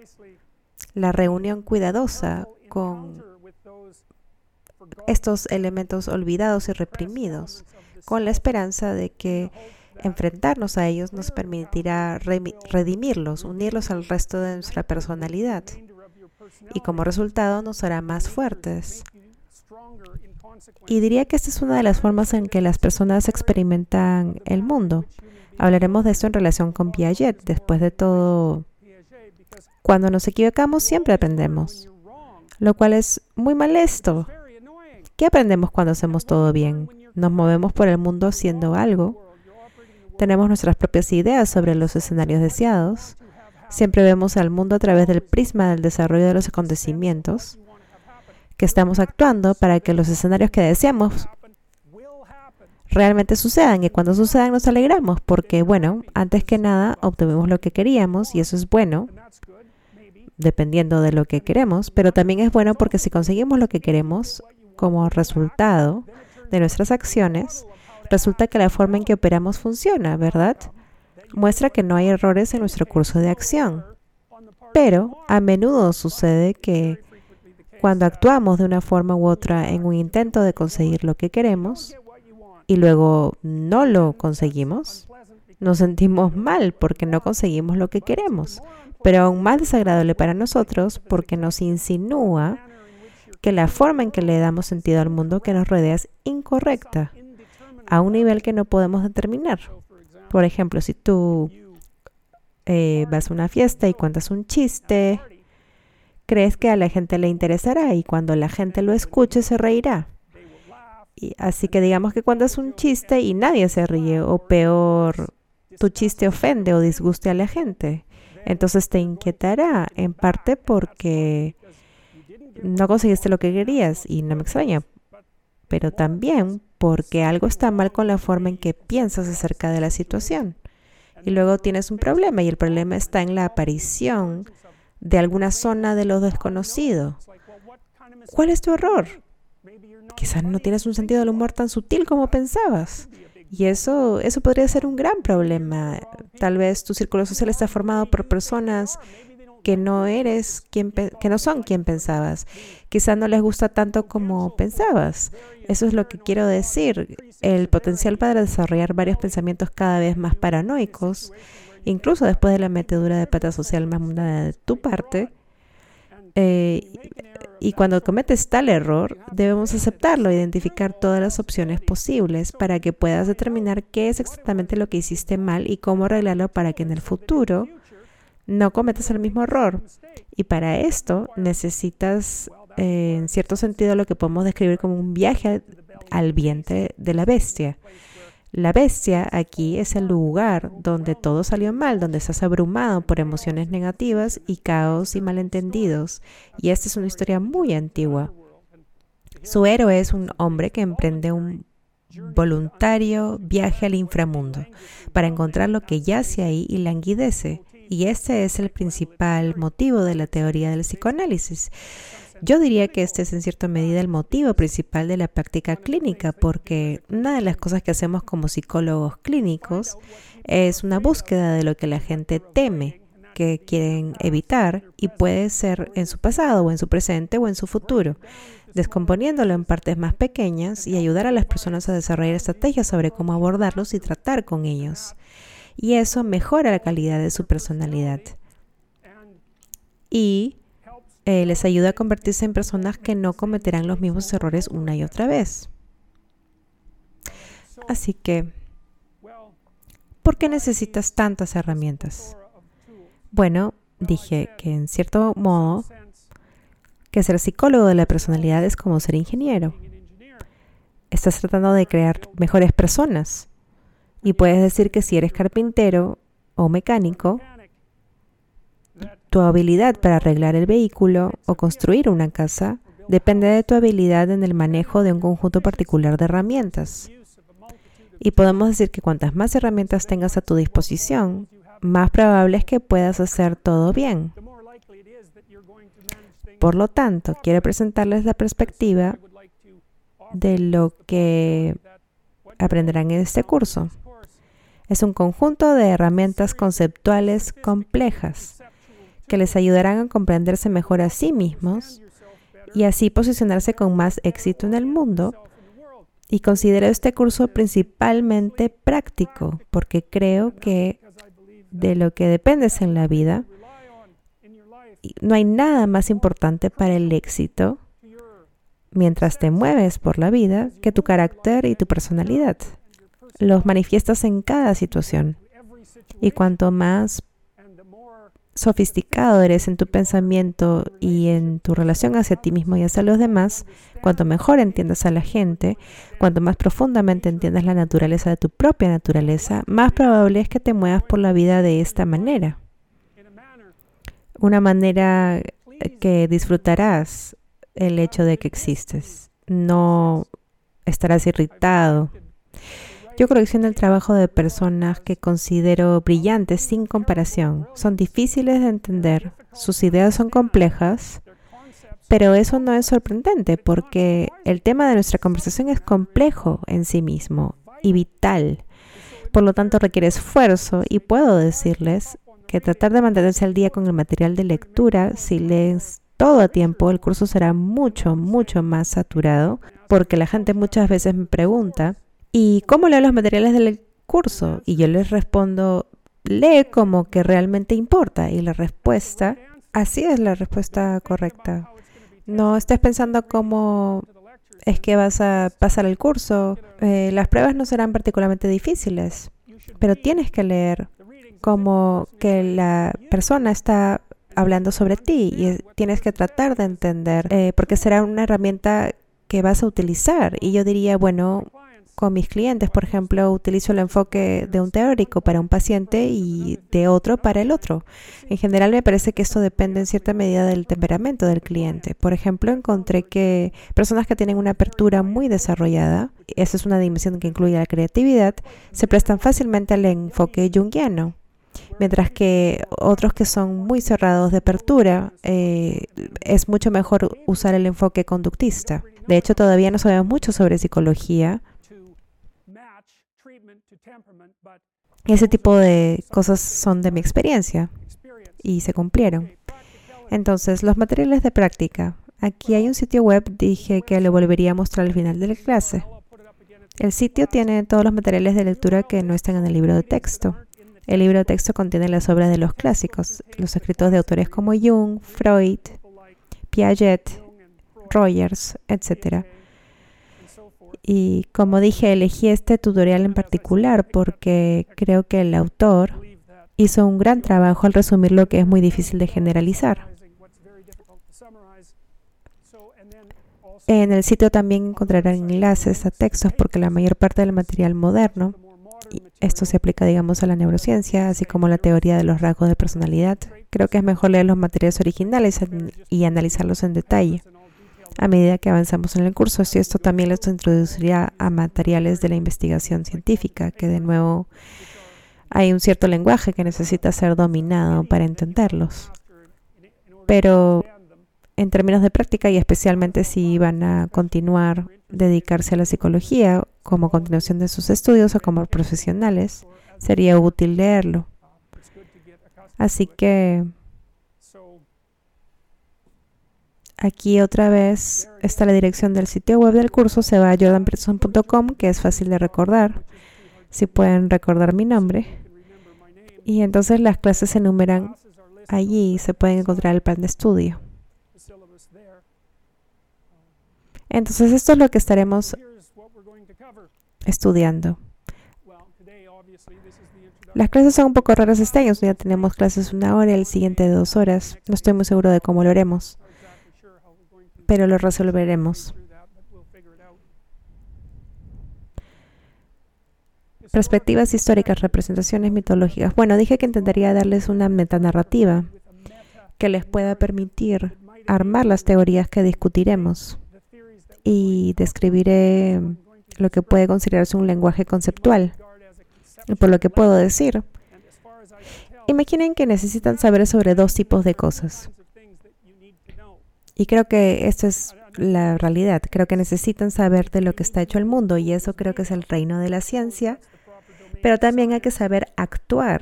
la reunión cuidadosa con estos elementos olvidados y reprimidos, con la esperanza de que enfrentarnos a ellos nos permitirá redimirlos, unirlos al resto de nuestra personalidad y como resultado nos hará más fuertes. Y diría que esta es una de las formas en que las personas experimentan el mundo. Hablaremos de esto en relación con Piaget. Después de todo, cuando nos equivocamos siempre aprendemos, lo cual es muy molesto ¿Qué aprendemos cuando hacemos todo bien? Nos movemos por el mundo haciendo algo. Tenemos nuestras propias ideas sobre los escenarios deseados. Siempre vemos al mundo a través del prisma del desarrollo de los acontecimientos que estamos actuando para que los escenarios que deseamos realmente sucedan y cuando sucedan nos alegramos porque, bueno, antes que nada obtuvimos lo que queríamos y eso es bueno, dependiendo de lo que queremos, pero también es bueno porque si conseguimos lo que queremos, como resultado de nuestras acciones, resulta que la forma en que operamos funciona, ¿verdad? Muestra que no hay errores en nuestro curso de acción. Pero a menudo sucede que cuando actuamos de una forma u otra en un intento de conseguir lo que queremos y luego no lo conseguimos, nos sentimos mal porque no conseguimos lo que queremos, pero aún más desagradable para nosotros porque nos insinúa que la forma en que le damos sentido al mundo que nos rodea es incorrecta, a un nivel que no podemos determinar. Por ejemplo, si tú eh, vas a una fiesta y cuentas un chiste, crees que a la gente le interesará y cuando la gente lo escuche se reirá. Y así que digamos que cuentas un chiste y nadie se ríe, o peor, tu chiste ofende o disguste a la gente. Entonces te inquietará, en parte porque no conseguiste lo que querías y no me extraña, pero también porque algo está mal con la forma en que piensas acerca de la situación. Y luego tienes un problema y el problema está en la aparición de alguna zona de lo desconocido. ¿Cuál es tu error? Quizás no tienes un sentido del humor tan sutil como pensabas. Y eso, eso podría ser un gran problema. Tal vez tu círculo social está formado por personas que no eres quien que no son quien pensabas. Quizás no les gusta tanto como pensabas. Eso es lo que quiero decir. El potencial para desarrollar varios pensamientos cada vez más paranoicos, incluso después de la metedura de pata social más mundana de tu parte. Eh, y cuando cometes tal error, debemos aceptarlo, identificar todas las opciones posibles para que puedas determinar qué es exactamente lo que hiciste mal y cómo arreglarlo para que en el futuro no cometas el mismo error. Y para esto necesitas, eh, en cierto sentido, lo que podemos describir como un viaje al vientre de la bestia. La bestia aquí es el lugar donde todo salió mal, donde estás abrumado por emociones negativas y caos y malentendidos. Y esta es una historia muy antigua. Su héroe es un hombre que emprende un voluntario viaje al inframundo para encontrar lo que yace ahí y languidece. Y este es el principal motivo de la teoría del psicoanálisis. Yo diría que este es en cierta medida el motivo principal de la práctica clínica, porque una de las cosas que hacemos como psicólogos clínicos es una búsqueda de lo que la gente teme, que quieren evitar, y puede ser en su pasado o en su presente o en su futuro, descomponiéndolo en partes más pequeñas y ayudar a las personas a desarrollar estrategias sobre cómo abordarlos y tratar con ellos y eso mejora la calidad de su personalidad. Y eh, les ayuda a convertirse en personas que no cometerán los mismos errores una y otra vez. Así que, ¿por qué necesitas tantas herramientas? Bueno, dije que en cierto modo, que ser psicólogo de la personalidad es como ser ingeniero. Estás tratando de crear mejores personas y puedes decir que si eres carpintero o mecánico, tu habilidad para arreglar el vehículo o construir una casa depende de tu habilidad en el manejo de un conjunto particular de herramientas. Y podemos decir que cuantas más herramientas tengas a tu disposición, más probable es que puedas hacer todo bien. Por lo tanto, quiero presentarles la perspectiva de lo que aprenderán en este curso. Es un conjunto de herramientas conceptuales complejas que les ayudarán a comprenderse mejor a sí mismos y así posicionarse con más éxito en el mundo. Y considero este curso principalmente práctico porque creo que de lo que dependes en la vida, no hay nada más importante para el éxito mientras te mueves por la vida que tu carácter y tu personalidad los manifiestas en cada situación. Y cuanto más sofisticado eres en tu pensamiento y en tu relación hacia ti mismo y hacia los demás, cuanto mejor entiendas a la gente, cuanto más profundamente entiendas la naturaleza de tu propia naturaleza, más probable es que te muevas por la vida de esta manera. Una manera que disfrutarás el hecho de que existes. No estarás irritado. Yo colecciono el trabajo de personas que considero brillantes sin comparación. Son difíciles de entender, sus ideas son complejas, pero eso no es sorprendente porque el tema de nuestra conversación es complejo en sí mismo y vital. Por lo tanto, requiere esfuerzo y puedo decirles que tratar de mantenerse al día con el material de lectura, si lees todo a tiempo, el curso será mucho, mucho más saturado, porque la gente muchas veces me pregunta, ¿y cómo leo los materiales del curso? Y yo les respondo, lee como que realmente importa. Y la respuesta, así es la respuesta correcta. No estés pensando cómo es que vas a pasar el curso. Eh, las pruebas no serán particularmente difíciles, pero tienes que leer como que la persona está hablando sobre ti y tienes que tratar de entender, eh, porque será una herramienta que vas a utilizar. Y yo diría, bueno, con mis clientes, por ejemplo, utilizo el enfoque de un teórico para un paciente y de otro para el otro. En general me parece que esto depende en cierta medida del temperamento del cliente. Por ejemplo, encontré que personas que tienen una apertura muy desarrollada, esa es una dimensión que incluye la creatividad, se prestan fácilmente al enfoque junguiano mientras que otros que son muy cerrados de apertura, eh, es mucho mejor usar el enfoque conductista. De hecho, todavía no sabemos mucho sobre psicología. Ese tipo de cosas son de mi experiencia y se cumplieron. Entonces, los materiales de práctica. Aquí hay un sitio web, dije que lo volvería a mostrar al final de la clase. El sitio tiene todos los materiales de lectura que no están en el libro de texto. El libro de texto contiene las obras de los clásicos, los escritos de autores como Jung, Freud, Piaget, Rogers, etc. Y como dije, elegí este tutorial en particular porque creo que el autor hizo un gran trabajo al resumir lo que es muy difícil de generalizar. En el sitio también encontrarán enlaces a textos porque la mayor parte del material moderno esto se aplica, digamos, a la neurociencia, así como la teoría de los rasgos de personalidad. Creo que es mejor leer los materiales originales y analizarlos en detalle a medida que avanzamos en el curso. Y esto también les introduciría a materiales de la investigación científica, que de nuevo hay un cierto lenguaje que necesita ser dominado para entenderlos. Pero en términos de práctica y especialmente si van a continuar dedicarse a la psicología como continuación de sus estudios o como profesionales, sería útil leerlo. Así que aquí otra vez está la dirección del sitio web del curso, se va a jordanpeterson.com, que es fácil de recordar, si pueden recordar mi nombre. Y entonces las clases se enumeran allí y se pueden encontrar el plan de estudio. Entonces esto es lo que estaremos estudiando. Las clases son un poco raras este año. Ya tenemos clases una hora y el siguiente dos horas. No estoy muy seguro de cómo lo haremos, pero lo resolveremos. Perspectivas históricas, representaciones mitológicas. Bueno, dije que intentaría darles una metanarrativa que les pueda permitir armar las teorías que discutiremos y describiré lo que puede considerarse un lenguaje conceptual. por lo que puedo decir, imaginen que necesitan saber sobre dos tipos de cosas. Y creo que esto es la realidad. Creo que necesitan saber de lo que está hecho el mundo y eso creo que es el reino de la ciencia. Pero también hay que saber actuar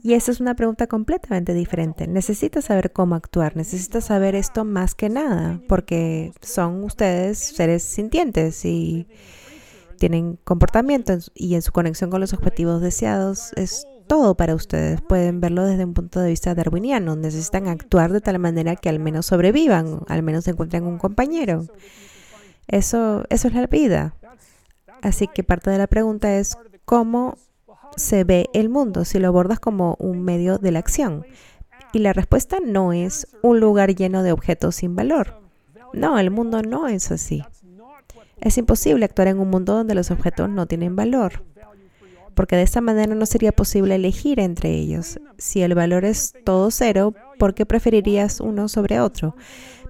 y esa es una pregunta completamente diferente. Necesitas saber cómo actuar, necesitas saber esto más que nada, porque son ustedes seres sintientes y tienen comportamientos y en su conexión con los objetivos deseados es todo para ustedes. Pueden verlo desde un punto de vista darwiniano. Necesitan actuar de tal manera que al menos sobrevivan, al menos encuentren un compañero. Eso, eso es la vida. Así que parte de la pregunta es cómo se ve el mundo si lo abordas como un medio de la acción? Y la respuesta no es un lugar lleno de objetos sin valor. No, el mundo no es así. Es imposible actuar en un mundo donde los objetos no tienen valor, porque de esta manera no sería posible elegir entre ellos. Si el valor es todo cero, ¿por qué preferirías uno sobre otro?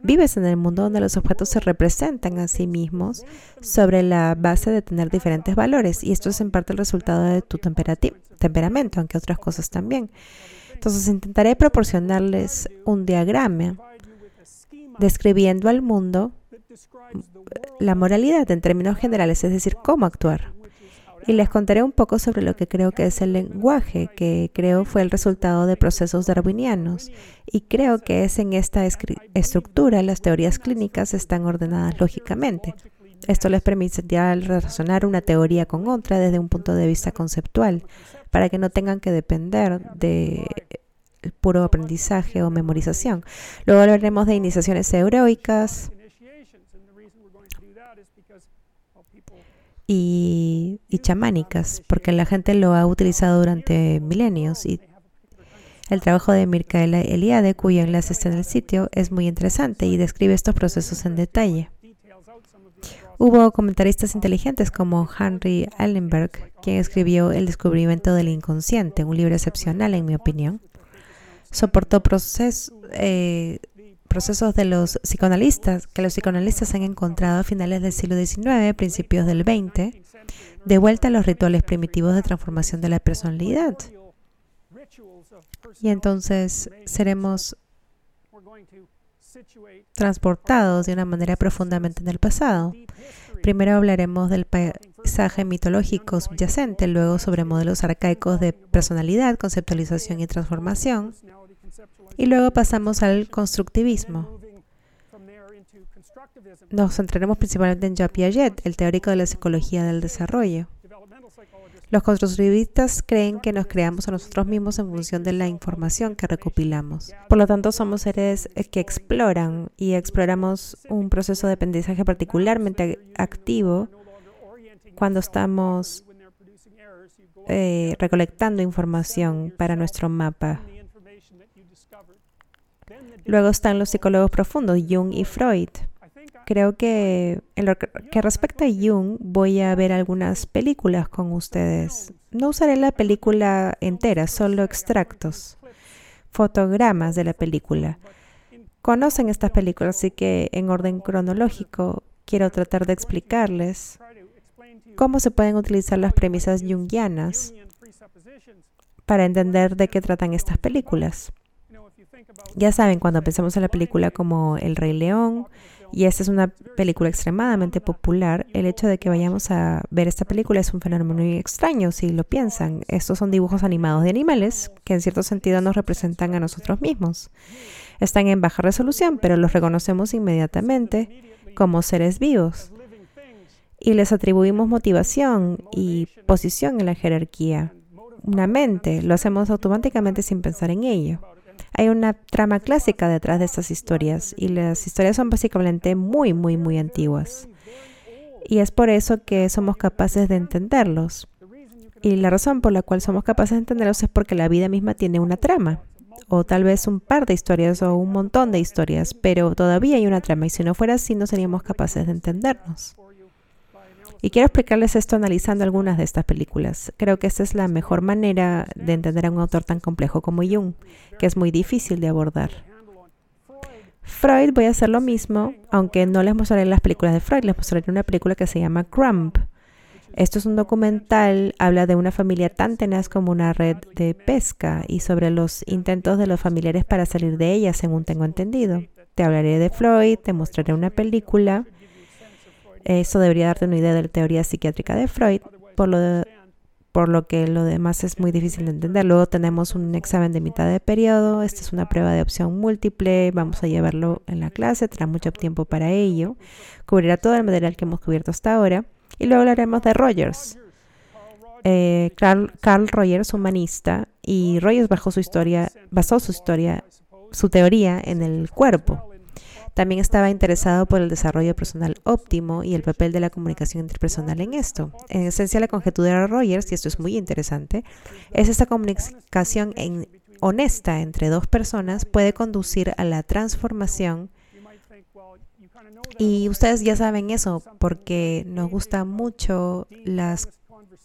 Vives en el mundo donde los objetos se representan a sí mismos sobre la base de tener diferentes valores y esto es en parte el resultado de tu temperamento, aunque otras cosas también. Entonces intentaré proporcionarles un diagrama describiendo al mundo la moralidad en términos generales, es decir, cómo actuar. Y les contaré un poco sobre lo que creo que es el lenguaje, que creo fue el resultado de procesos darwinianos. Y creo que es en esta estructura las teorías clínicas están ordenadas lógicamente. Esto les permite relacionar una teoría con otra desde un punto de vista conceptual, para que no tengan que depender de puro aprendizaje o memorización. Luego hablaremos de iniciaciones heroicas, y, chamánicas, porque la gente lo ha utilizado durante milenios y el trabajo de Mirkaela Eliade, cuyo enlace está en el sitio, es muy interesante y describe estos procesos en detalle. Hubo comentaristas inteligentes como Henry Allenberg, quien escribió El descubrimiento del inconsciente, un libro excepcional en mi opinión. Soportó procesos eh, procesos de los psicoanalistas que los psicoanalistas han encontrado a finales del siglo XIX, principios del XX, de vuelta a los rituales primitivos de transformación de la personalidad. Y entonces seremos transportados de una manera profundamente en el pasado. Primero hablaremos del paisaje mitológico subyacente, luego sobre modelos arcaicos de personalidad, conceptualización y transformación, y luego pasamos al constructivismo. Nos centraremos principalmente en Jean Piaget, el teórico de la psicología del desarrollo. Los constructivistas creen que nos creamos a nosotros mismos en función de la información que recopilamos. Por lo tanto, somos seres que exploran y exploramos un proceso de aprendizaje particularmente activo cuando estamos eh, recolectando información para nuestro mapa Luego están los psicólogos profundos, Jung y Freud. Creo que en lo que respecta a Jung, voy a ver algunas películas con ustedes. No usaré la película entera, solo extractos, fotogramas de la película. Conocen estas películas, así que en orden cronológico quiero tratar de explicarles cómo se pueden utilizar las premisas jungianas para entender de qué tratan estas películas. Ya saben, cuando pensamos en la película como El Rey León, y esta es una película extremadamente popular, el hecho de que vayamos a ver esta película es un fenómeno muy extraño, si lo piensan. Estos son dibujos animados de animales que en cierto sentido nos representan a nosotros mismos. Están en baja resolución, pero los reconocemos inmediatamente como seres vivos. Y les atribuimos motivación y posición en la jerarquía. Una mente, lo hacemos automáticamente sin pensar en ello. Hay una trama clásica detrás de estas historias y las historias son básicamente muy, muy, muy antiguas. Y es por eso que somos capaces de entenderlos. Y la razón por la cual somos capaces de entenderlos es porque la vida misma tiene una trama. O tal vez un par de historias o un montón de historias, pero todavía hay una trama y si no fuera así no seríamos capaces de entendernos. Y quiero explicarles esto analizando algunas de estas películas. Creo que esta es la mejor manera de entender a un autor tan complejo como Jung, que es muy difícil de abordar. Freud voy a hacer lo mismo, aunque no les mostraré las películas de Freud, les mostraré una película que se llama Crumb. Esto es un documental, habla de una familia tan tenaz como una red de pesca y sobre los intentos de los familiares para salir de ella, según tengo entendido. Te hablaré de Freud, te mostraré una película eso debería darte una idea de la teoría psiquiátrica de Freud, por lo, por lo que lo demás es muy difícil de entender. Luego tenemos un examen de mitad de periodo. Esta es una prueba de opción múltiple. Vamos a llevarlo en la clase. Tendrá mucho tiempo para ello. Cubrirá todo el material que hemos cubierto hasta ahora. Y luego hablaremos de Rogers. Eh, Carl, Carl Rogers, humanista, y Rogers bajó su historia, basó su historia, su teoría en el cuerpo. También estaba interesado por el desarrollo personal óptimo y el papel de la comunicación interpersonal en esto. En esencia, la conjetura de Rogers, y esto es muy interesante, es esta comunicación honesta entre dos personas puede conducir a la transformación y ustedes ya saben eso porque nos gusta mucho las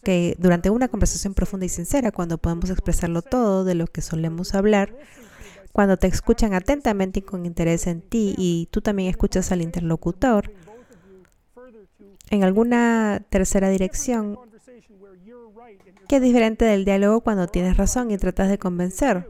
que durante una conversación profunda y sincera, cuando podemos expresarlo todo de lo que solemos hablar, cuando te escuchan atentamente y con interés en ti y tú también escuchas al interlocutor, en alguna tercera dirección, que es diferente del diálogo cuando tienes razón y tratas de convencer.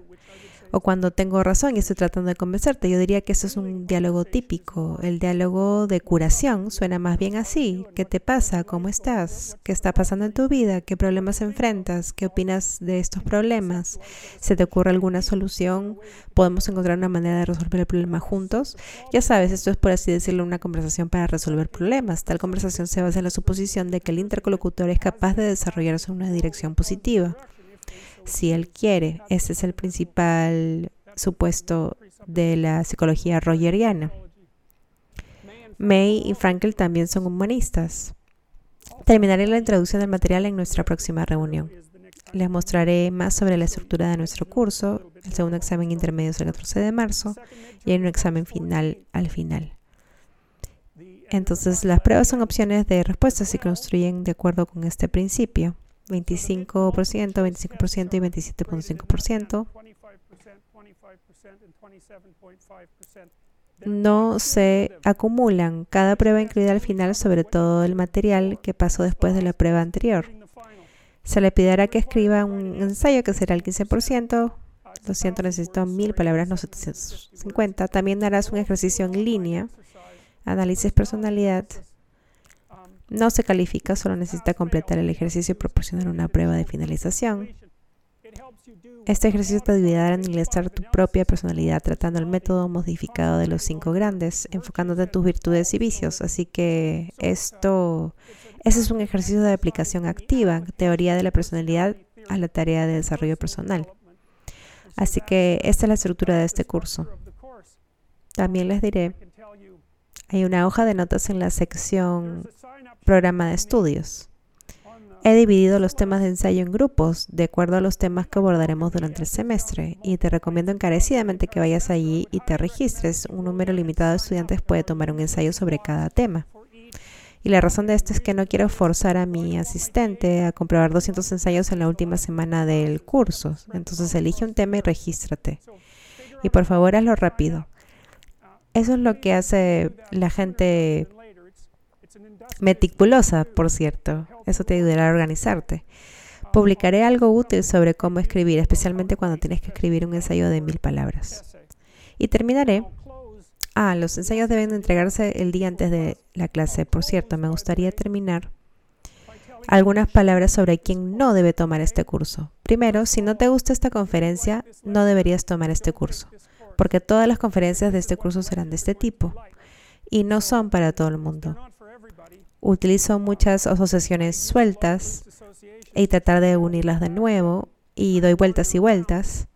O cuando tengo razón y estoy tratando de convencerte. Yo diría que eso es un diálogo típico. El diálogo de curación suena más bien así. ¿Qué te pasa? ¿Cómo estás? ¿Qué está pasando en tu vida? ¿Qué problemas enfrentas? ¿Qué opinas de estos problemas? ¿Se te ocurre alguna solución? ¿Podemos encontrar una manera de resolver el problema juntos? Ya sabes, esto es por así decirlo una conversación para resolver problemas. Tal conversación se basa en la suposición de que el interlocutor es capaz de desarrollarse en una dirección positiva si él quiere. Ese es el principal supuesto de la psicología rogeriana. May y Frankel también son humanistas. Terminaré la introducción del material en nuestra próxima reunión. Les mostraré más sobre la estructura de nuestro curso. El segundo examen intermedio es el 14 de marzo y hay un examen final al final. Entonces, las pruebas son opciones de respuestas y construyen de acuerdo con este principio. 25%, 25% y 27.5%. No se acumulan. Cada prueba incluida al final sobre todo el material que pasó después de la prueba anterior. Se le pedirá que escriba un ensayo que será el 15%. Lo siento, necesito mil palabras, no 750. También harás un ejercicio en línea, análisis personalidad no se califica, solo necesita completar el ejercicio y proporcionar una prueba de finalización. Este ejercicio te ayudará a analizar tu propia personalidad tratando el método modificado de los cinco grandes, enfocándote en tus virtudes y vicios. Así que esto, ese es un ejercicio de aplicación activa, teoría de la personalidad a la tarea de desarrollo personal. Así que esta es la estructura de este curso. También les diré, hay una hoja de notas en la sección programa de estudios. He dividido los temas de ensayo en grupos de acuerdo a los temas que abordaremos durante el semestre y te recomiendo encarecidamente que vayas allí y te registres. Un número limitado de estudiantes puede tomar un ensayo sobre cada tema. Y la razón de esto es que no quiero forzar a mi asistente a comprobar 200 ensayos en la última semana del curso. Entonces elige un tema y regístrate. Y por favor hazlo rápido. Eso es lo que hace la gente Meticulosa, por cierto. Eso te ayudará a organizarte. Publicaré algo útil sobre cómo escribir, especialmente cuando tienes que escribir un ensayo de mil palabras. Y terminaré. Ah, los ensayos deben entregarse el día antes de la clase. Por cierto, me gustaría terminar algunas palabras sobre quién no debe tomar este curso. Primero, si no te gusta esta conferencia, no deberías tomar este curso, porque todas las conferencias de este curso serán de este tipo y no son para todo el mundo utilizo muchas asociaciones sueltas y tratar de unirlas de nuevo y doy vueltas y vueltas.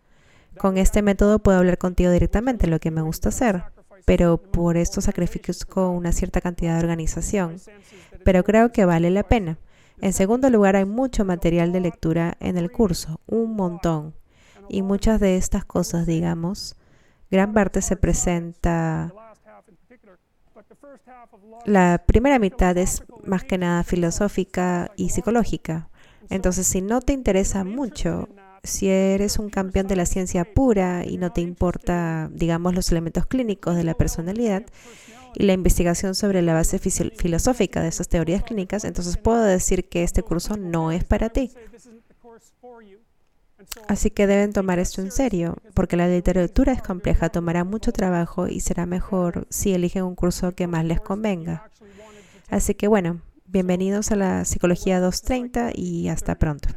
Con este método puedo hablar contigo directamente, lo que me gusta hacer, pero por esto sacrifico una cierta cantidad de organización, pero creo que vale la pena. En segundo lugar, hay mucho material de lectura en el curso, un montón, y muchas de estas cosas, digamos, gran parte se presenta la primera mitad es más que nada filosófica y psicológica. Entonces, si no te interesa mucho, si eres un campeón de la ciencia pura y no te importa, digamos, los elementos clínicos de la personalidad y la investigación sobre la base filosófica de esas teorías clínicas, entonces puedo decir que este curso no es para ti. Así que deben tomar esto en serio, porque la literatura es compleja, tomará mucho trabajo y será mejor si eligen un curso que más les convenga. Así que bueno, bienvenidos a la Psicología 230 y hasta pronto.